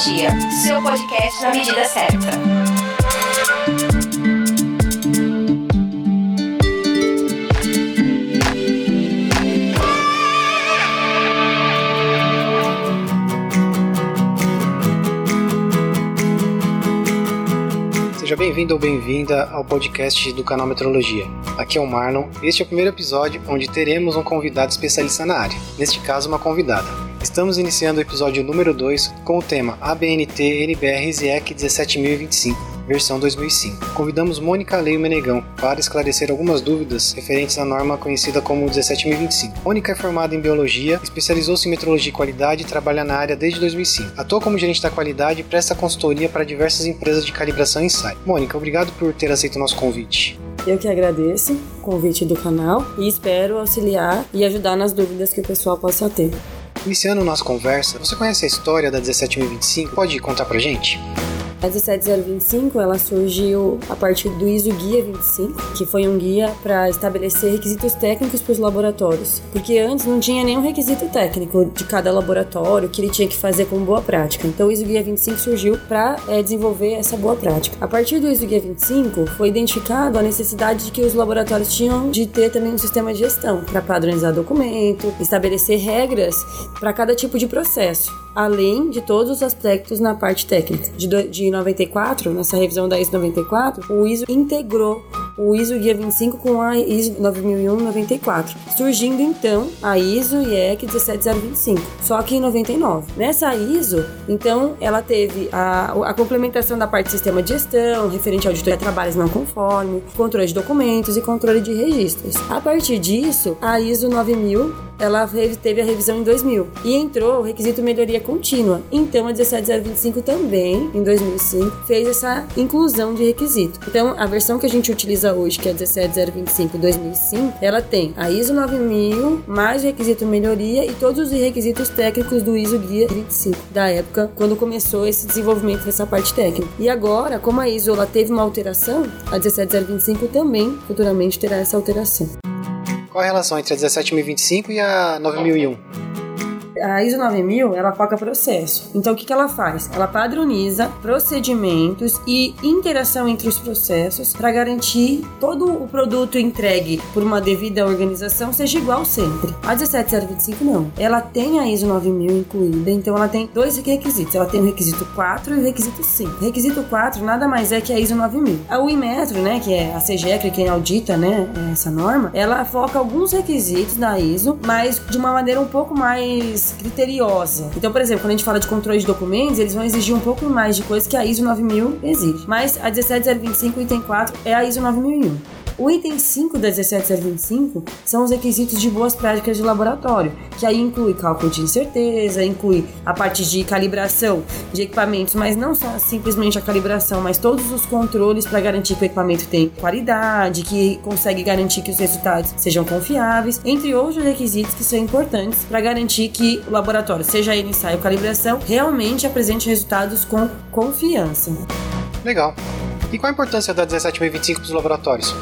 Seu podcast na medida certa. Seja bem-vindo ou bem-vinda ao podcast do canal Metrologia. Aqui é o Marlon. Este é o primeiro episódio onde teremos um convidado especialista na área, neste caso, uma convidada. Estamos iniciando o episódio número 2 com o tema ABNT NBR ZEC 17025 versão 2005. Convidamos Mônica Leio Menegão para esclarecer algumas dúvidas referentes à norma conhecida como 17025. Mônica é formada em biologia, especializou-se em metrologia e qualidade e trabalha na área desde 2005. Atua como gerente da qualidade e presta consultoria para diversas empresas de calibração e ensaio. Mônica, obrigado por ter aceito o nosso convite. Eu que agradeço o convite do canal e espero auxiliar e ajudar nas dúvidas que o pessoal possa ter. Iniciando nossa conversa, você conhece a história da 17025? Pode contar pra gente? A 17025 ela surgiu a partir do ISO Guia 25, que foi um guia para estabelecer requisitos técnicos para os laboratórios, porque antes não tinha nenhum requisito técnico de cada laboratório que ele tinha que fazer com boa prática. Então o ISO Guia 25 surgiu para é, desenvolver essa boa prática. A partir do ISO Guia 25 foi identificado a necessidade de que os laboratórios tinham de ter também um sistema de gestão para padronizar documento, estabelecer regras para cada tipo de processo, além de todos os aspectos na parte técnica. De, de 94, nessa revisão da ISO 94, o ISO integrou o ISO Guia 25 com a ISO 9001-94, surgindo então a ISO IEC 17025, só que em 99. Nessa ISO, então, ela teve a, a complementação da parte de sistema de gestão, referente ao auditoria de trabalhos não conforme, controle de documentos e controle de registros. A partir disso, a ISO 9000 ela teve a revisão em 2000 e entrou o requisito melhoria contínua. Então a 17025 também, em 2005, fez essa inclusão de requisito. Então a versão que a gente utiliza hoje, que é a 17025 2005, ela tem a ISO 9000 mais requisito melhoria e todos os requisitos técnicos do ISO Guia 25 da época quando começou esse desenvolvimento dessa parte técnica. E agora, como a ISO ela teve uma alteração, a 17025 também futuramente terá essa alteração. Qual a relação entre a 17025 e a 9001? A ISO 9000 ela foca processo. Então o que, que ela faz? Ela padroniza procedimentos e interação entre os processos para garantir todo o produto entregue por uma devida organização seja igual sempre. A 17025 não. Ela tem a ISO 9000 incluída, então ela tem dois requisitos. Ela tem o requisito 4 e o requisito 5. O requisito 4 nada mais é que a ISO 9000. A Wimetro, né, que é a CGEC, quem audita, né, essa norma, ela foca alguns requisitos da ISO, mas de uma maneira um pouco mais criteriosa. Então, por exemplo, quando a gente fala de controle de documentos, eles vão exigir um pouco mais de coisas que a ISO 9000 exige. Mas a 17025 item 4 é a ISO 9001. O item 5 da 17025 são os requisitos de boas práticas de laboratório, que aí inclui cálculo de incerteza, inclui a parte de calibração de equipamentos, mas não só simplesmente a calibração, mas todos os controles para garantir que o equipamento tem qualidade, que consegue garantir que os resultados sejam confiáveis, entre outros requisitos que são importantes para garantir que o laboratório, seja ele ensaio ou calibração, realmente apresente resultados com confiança. Legal. E qual a importância da 17025 para os laboratórios?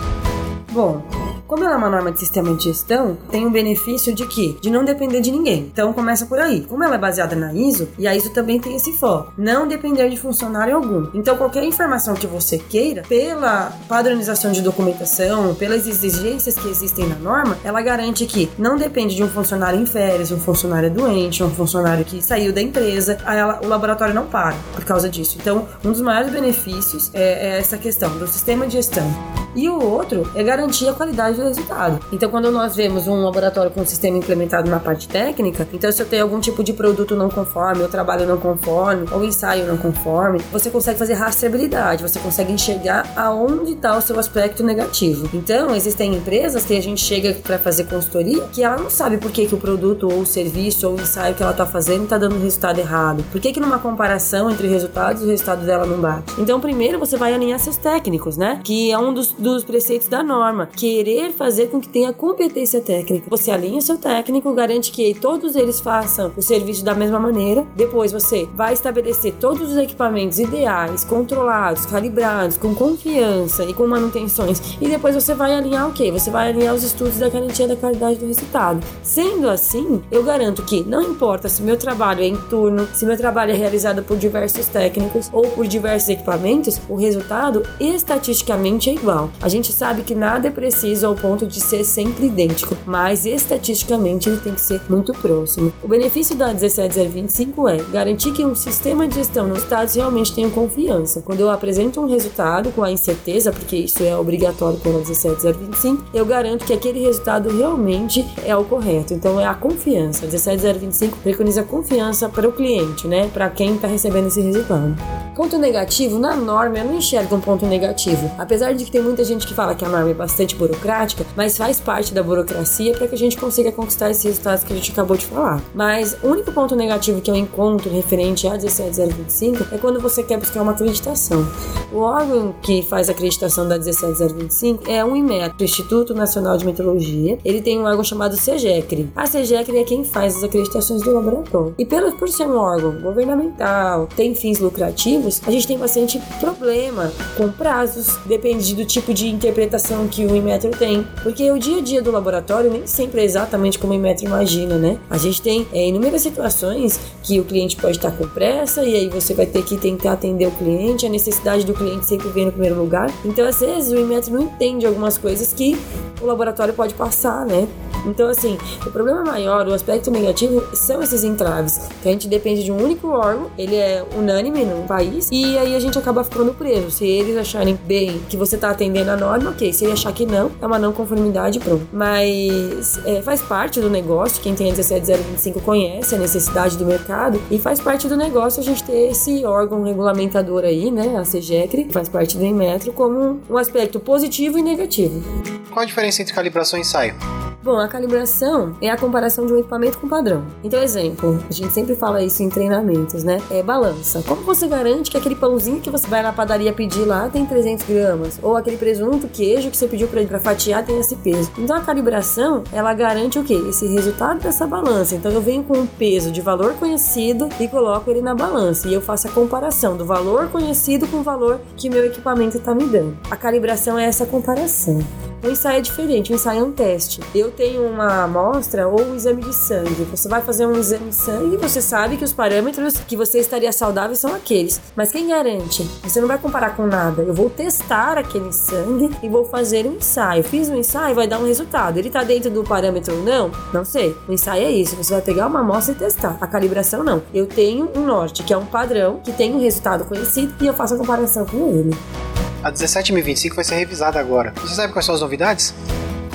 Bom, como ela é uma norma de sistema de gestão, tem o benefício de que? De não depender de ninguém. Então começa por aí. Como ela é baseada na ISO, e a ISO também tem esse foco, não depender de funcionário algum. Então qualquer informação que você queira, pela padronização de documentação, pelas exigências que existem na norma, ela garante que não depende de um funcionário em férias, um funcionário doente, um funcionário que saiu da empresa, ela, o laboratório não para por causa disso. Então, um dos maiores benefícios é, é essa questão do sistema de gestão. E o outro é garantir a qualidade do resultado. Então, quando nós vemos um laboratório com um sistema implementado na parte técnica, então se eu tenho algum tipo de produto não conforme, ou trabalho não conforme, ou ensaio não conforme, você consegue fazer rastreabilidade, você consegue enxergar aonde está o seu aspecto negativo. Então, existem empresas que a gente chega para fazer consultoria que ela não sabe por que, que o produto ou o serviço ou o ensaio que ela está fazendo está dando resultado errado. Por que, que numa comparação entre resultados o resultado dela não bate? Então, primeiro você vai alinhar seus técnicos, né? Que é um dos dos preceitos da norma, querer fazer com que tenha competência técnica. Você alinha o seu técnico, garante que todos eles façam o serviço da mesma maneira. Depois você vai estabelecer todos os equipamentos ideais, controlados, calibrados, com confiança e com manutenções. E depois você vai alinhar o quê? Você vai alinhar os estudos da garantia da qualidade do resultado. Sendo assim, eu garanto que não importa se meu trabalho é em turno, se meu trabalho é realizado por diversos técnicos ou por diversos equipamentos, o resultado estatisticamente é igual. A gente sabe que nada é preciso ao ponto de ser sempre idêntico, mas estatisticamente ele tem que ser muito próximo. O benefício da 17025 é garantir que um sistema de gestão nos estados realmente tenha confiança. Quando eu apresento um resultado com a incerteza, porque isso é obrigatório pela 17025, eu garanto que aquele resultado realmente é o correto. Então é a confiança. A 17025 preconiza confiança para o cliente, né? Para quem está recebendo esse resultado. Ponto negativo, na norma eu não enxergo um ponto negativo. Apesar de que tem muita gente que fala que a norma é bastante burocrática, mas faz parte da burocracia para que a gente consiga conquistar esses resultados que a gente acabou de falar. Mas o único ponto negativo que eu encontro referente a 17025 é quando você quer buscar uma acreditação. O órgão que faz a acreditação da 17025 é o IMET, o Instituto Nacional de Metrologia. Ele tem um órgão chamado CEGECRE. A CEGECRE é quem faz as acreditações do laboratório. E pelo, por ser um órgão governamental, tem fins lucrativos, a gente tem bastante problema com prazos, depende do tipo de interpretação que o Inmetro tem. Porque o dia a dia do laboratório nem sempre é exatamente como o Inmetro imagina, né? A gente tem é, inúmeras situações que o cliente pode estar com pressa e aí você vai ter que tentar atender o cliente, a necessidade do cliente sempre vem no primeiro lugar. Então, às vezes, o Inmetro não entende algumas coisas que o laboratório pode passar, né? Então, assim, o problema maior, o aspecto negativo, são esses entraves. Que a gente depende de um único órgão, ele é unânime no país, e aí a gente acaba ficando preso. Se eles acharem bem que você está atendendo a norma, ok. Se ele achar que não, é uma não conformidade, pronto. Mas é, faz parte do negócio, quem tem a 17025 conhece a necessidade do mercado, e faz parte do negócio a gente ter esse órgão regulamentador aí, né, a CGECRE, faz parte do Inmetro, como um aspecto positivo e negativo. Qual a diferença entre calibração e ensaio? Bom, a calibração é a comparação de um equipamento com padrão. Então, exemplo, a gente sempre fala isso em treinamentos, né? É balança. Como você garante que aquele pãozinho que você vai na padaria pedir lá tem 300 gramas? Ou aquele presunto, queijo que você pediu para fatiar tem esse peso? Então, a calibração, ela garante o quê? Esse resultado dessa balança. Então, eu venho com um peso de valor conhecido e coloco ele na balança. E eu faço a comparação do valor conhecido com o valor que meu equipamento está me dando. A calibração é essa comparação. O ensaio é diferente, o ensaio é um teste. Eu tenho uma amostra ou um exame de sangue. Você vai fazer um exame de sangue e você sabe que os parâmetros que você estaria saudável são aqueles. Mas quem garante? Você não vai comparar com nada. Eu vou testar aquele sangue e vou fazer um ensaio. Fiz um ensaio, vai dar um resultado. Ele tá dentro do parâmetro ou não? Não sei. O ensaio é isso. Você vai pegar uma amostra e testar. A calibração não. Eu tenho um norte, que é um padrão, que tem um resultado conhecido e eu faço a comparação com ele. A 17025 vai ser revisada agora. Você sabe quais são as novidades?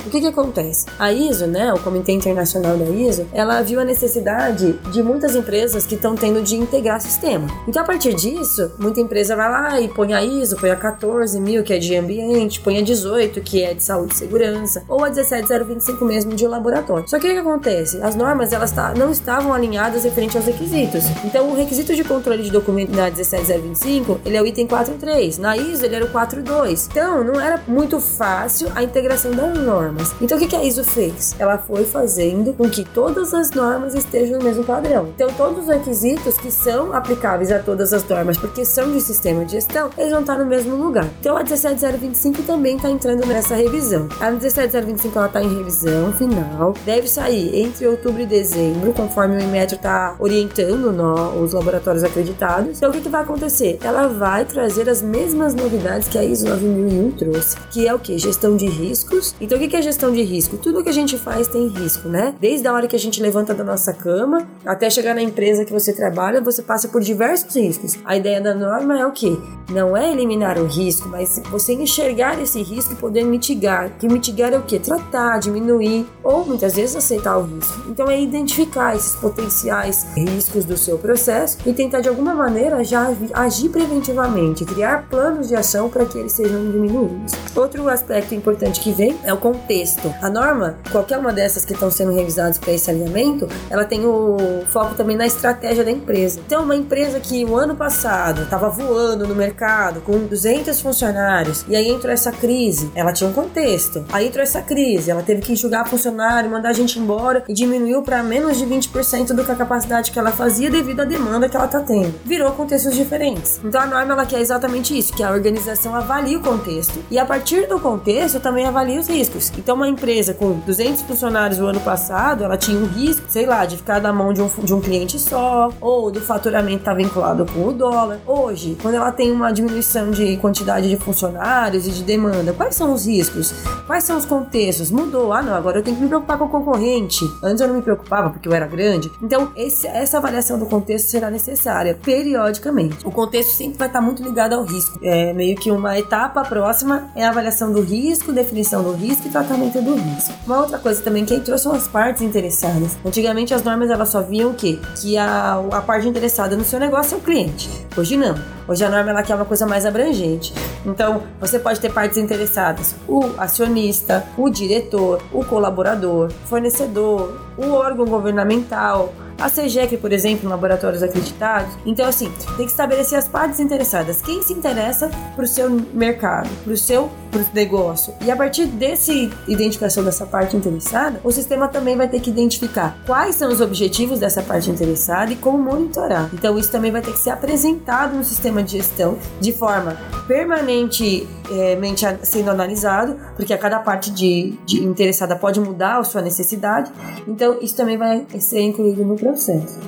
O que que acontece? A ISO, né, o Comitê Internacional da ISO, ela viu a necessidade de muitas empresas que estão tendo de integrar sistema. Então, a partir disso, muita empresa vai lá e põe a ISO, põe a 14 mil, que é de ambiente, põe a 18, que é de saúde e segurança, ou a 17025 mesmo de laboratório. Só que o que acontece? As normas, elas tá, não estavam alinhadas referente aos requisitos. Então, o requisito de controle de documento na 17025, ele é o item 4.3. Na ISO, ele era o 4.2. Então, não era muito fácil a integração das normas normas. Então o que, a ISO fez? Ela foi fazendo com que todas as normas estejam no mesmo padrão. Então todos os requisitos que são aplicáveis a todas as normas, porque são de sistema de gestão, eles vão estar no mesmo lugar. Então a 17025 também está entrando nessa revisão. A 17025 ela está em revisão final, deve sair entre outubro e dezembro, conforme o Inmetro está orientando no, os laboratórios acreditados. Então o que, que vai acontecer? Ela vai trazer as mesmas novidades que a ISO 9001 trouxe, que é o que? Gestão de riscos. Então o que, que é gestão de risco? Tudo que a gente faz tem risco, né? Desde a hora que a gente levanta da nossa cama até chegar na empresa que você trabalha, você passa por diversos riscos. A ideia da norma é o quê? Não é eliminar o risco, mas você enxergar esse risco e poder mitigar. Que mitigar é o quê? Tratar, diminuir ou muitas vezes aceitar o risco. Então é identificar esses potenciais riscos do seu processo e tentar de alguma maneira já agir preventivamente, criar planos de ação para que eles sejam diminuídos. Outro aspecto importante que vem é o contexto contexto. A norma, qualquer uma dessas que estão sendo revisadas para esse alinhamento, ela tem o foco também na estratégia da empresa. Então, uma empresa que o ano passado estava voando no mercado com 200 funcionários e aí entrou essa crise, ela tinha um contexto. Aí entrou essa crise, ela teve que enxugar funcionário, mandar a gente embora e diminuiu para menos de 20% do que a capacidade que ela fazia devido à demanda que ela está tendo. Virou contextos diferentes. Então, a norma ela quer exatamente isso, que a organização avalie o contexto e a partir do contexto também avalie os riscos. Então, uma empresa com 200 funcionários o ano passado, ela tinha um risco, sei lá, de ficar na mão de um, de um cliente só, ou do faturamento estar tá vinculado com o dólar. Hoje, quando ela tem uma diminuição de quantidade de funcionários e de demanda, quais são os riscos? Quais são os contextos? Mudou. Ah, não, agora eu tenho que me preocupar com o concorrente. Antes eu não me preocupava porque eu era grande. Então, esse, essa avaliação do contexto será necessária periodicamente. O contexto sempre vai estar muito ligado ao risco. É meio que uma etapa próxima é a avaliação do risco, definição do risco e tratamento do risco. Uma outra coisa também que entrou são as partes interessadas. Antigamente as normas elas só viam o quê? Que a, a parte interessada no seu negócio é o cliente. Hoje não. Hoje a norma ela quer uma coisa mais abrangente. Então, você pode ter partes interessadas: o acionista, o diretor, o colaborador, fornecedor, o órgão governamental, a CGEC, por exemplo, laboratórios acreditados. Então, assim, tem que estabelecer as partes interessadas. Quem se interessa para o seu mercado, para o seu pro negócio. E a partir desse identificação dessa parte interessada, o sistema também vai ter que identificar quais são os objetivos dessa parte interessada e como monitorar. Então, isso também vai ter que ser apresentado no sistema de gestão de forma permanentemente é, sendo analisado, porque a cada parte de, de interessada pode mudar a sua necessidade. Então, isso também vai ser incluído no processo.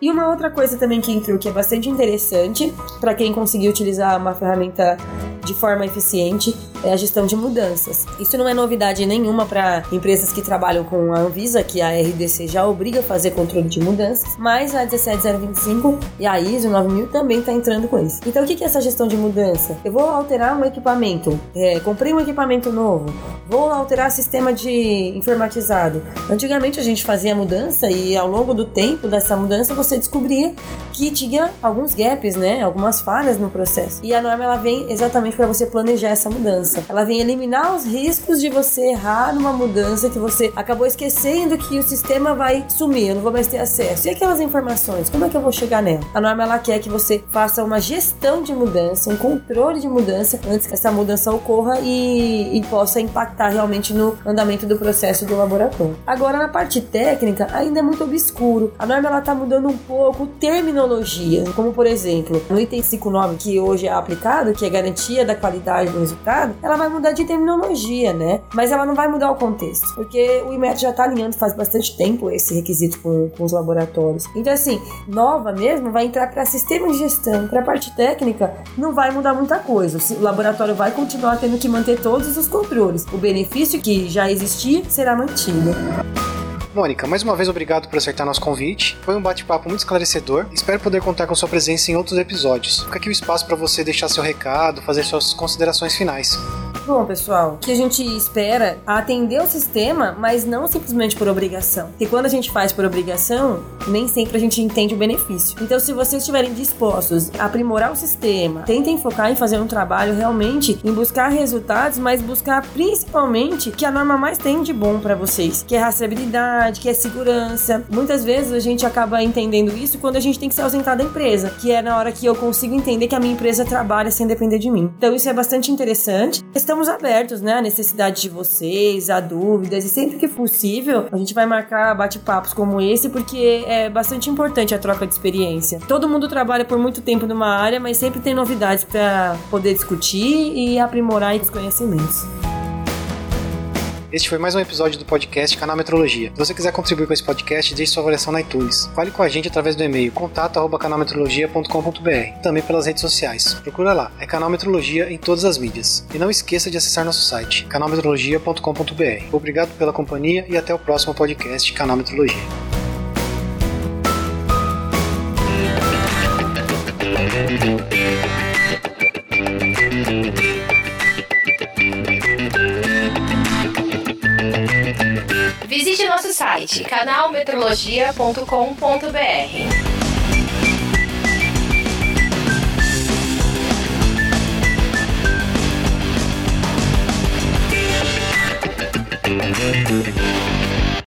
E uma outra coisa também que entrou que é bastante interessante para quem conseguir utilizar uma ferramenta de forma eficiente é a gestão de mudanças. Isso não é novidade nenhuma para empresas que trabalham com a Anvisa, que a RDC já obriga a fazer controle de mudanças, mas a 17025 e a ISO 9000 também está entrando com isso. Então, o que é essa gestão de mudança? Eu vou alterar um equipamento, é, comprei um equipamento novo, vou alterar sistema de informatizado. Antigamente a gente fazia mudança e ao longo do tempo dessa mudança você descobria que tinha alguns gaps, né, algumas falhas no processo. E a norma ela vem exatamente para você planejar essa mudança. Ela vem eliminar os riscos de você errar numa mudança que você acabou esquecendo que o sistema vai sumir, eu não vou mais ter acesso. E aquelas informações, como é que eu vou chegar nela? A norma ela quer que você faça uma gestão de mudança, um controle de mudança antes que essa mudança ocorra e, e possa impactar realmente no andamento do processo do laboratório. Agora na parte técnica ainda é muito obscuro. A norma ela tá mudando um pouco terminologia, como por exemplo, no item 59 que hoje é aplicado, que é garantia da qualidade do resultado, ela vai mudar de terminologia, né? Mas ela não vai mudar o contexto, porque o IMET já está alinhando faz bastante tempo esse requisito com, com os laboratórios. Então, assim, nova mesmo vai entrar para sistema de gestão, para parte técnica, não vai mudar muita coisa. O laboratório vai continuar tendo que manter todos os controles. O benefício que já existia será mantido. Mônica, mais uma vez obrigado por acertar nosso convite. Foi um bate-papo muito esclarecedor. Espero poder contar com sua presença em outros episódios. Fica aqui o espaço para você deixar seu recado, fazer suas considerações finais. Bom, pessoal, que a gente espera atender o sistema, mas não simplesmente por obrigação. Porque quando a gente faz por obrigação, nem sempre a gente entende o benefício. Então, se vocês estiverem dispostos a aprimorar o sistema, tentem focar em fazer um trabalho realmente em buscar resultados, mas buscar principalmente que a norma mais tem de bom para vocês, que é rastreabilidade, que é segurança. Muitas vezes a gente acaba entendendo isso quando a gente tem que se ausentar da empresa, que é na hora que eu consigo entender que a minha empresa trabalha sem depender de mim. Então, isso é bastante interessante. Estamos estamos abertos, né, à necessidade de vocês, a dúvidas, e sempre que possível, a gente vai marcar bate-papos como esse, porque é bastante importante a troca de experiência. Todo mundo trabalha por muito tempo numa área, mas sempre tem novidades para poder discutir e aprimorar os conhecimentos. Este foi mais um episódio do podcast Canal Metrologia. Se você quiser contribuir com esse podcast, deixe sua avaliação na iTunes. Fale com a gente através do e-mail contato@canalmetrologia.com.br, também pelas redes sociais. Procura lá, é Canal Metrologia em todas as mídias. E não esqueça de acessar nosso site, canalmetrologia.com.br. Obrigado pela companhia e até o próximo podcast Canal Metrologia. Visite nosso site canalmetrologia.com.br. Thank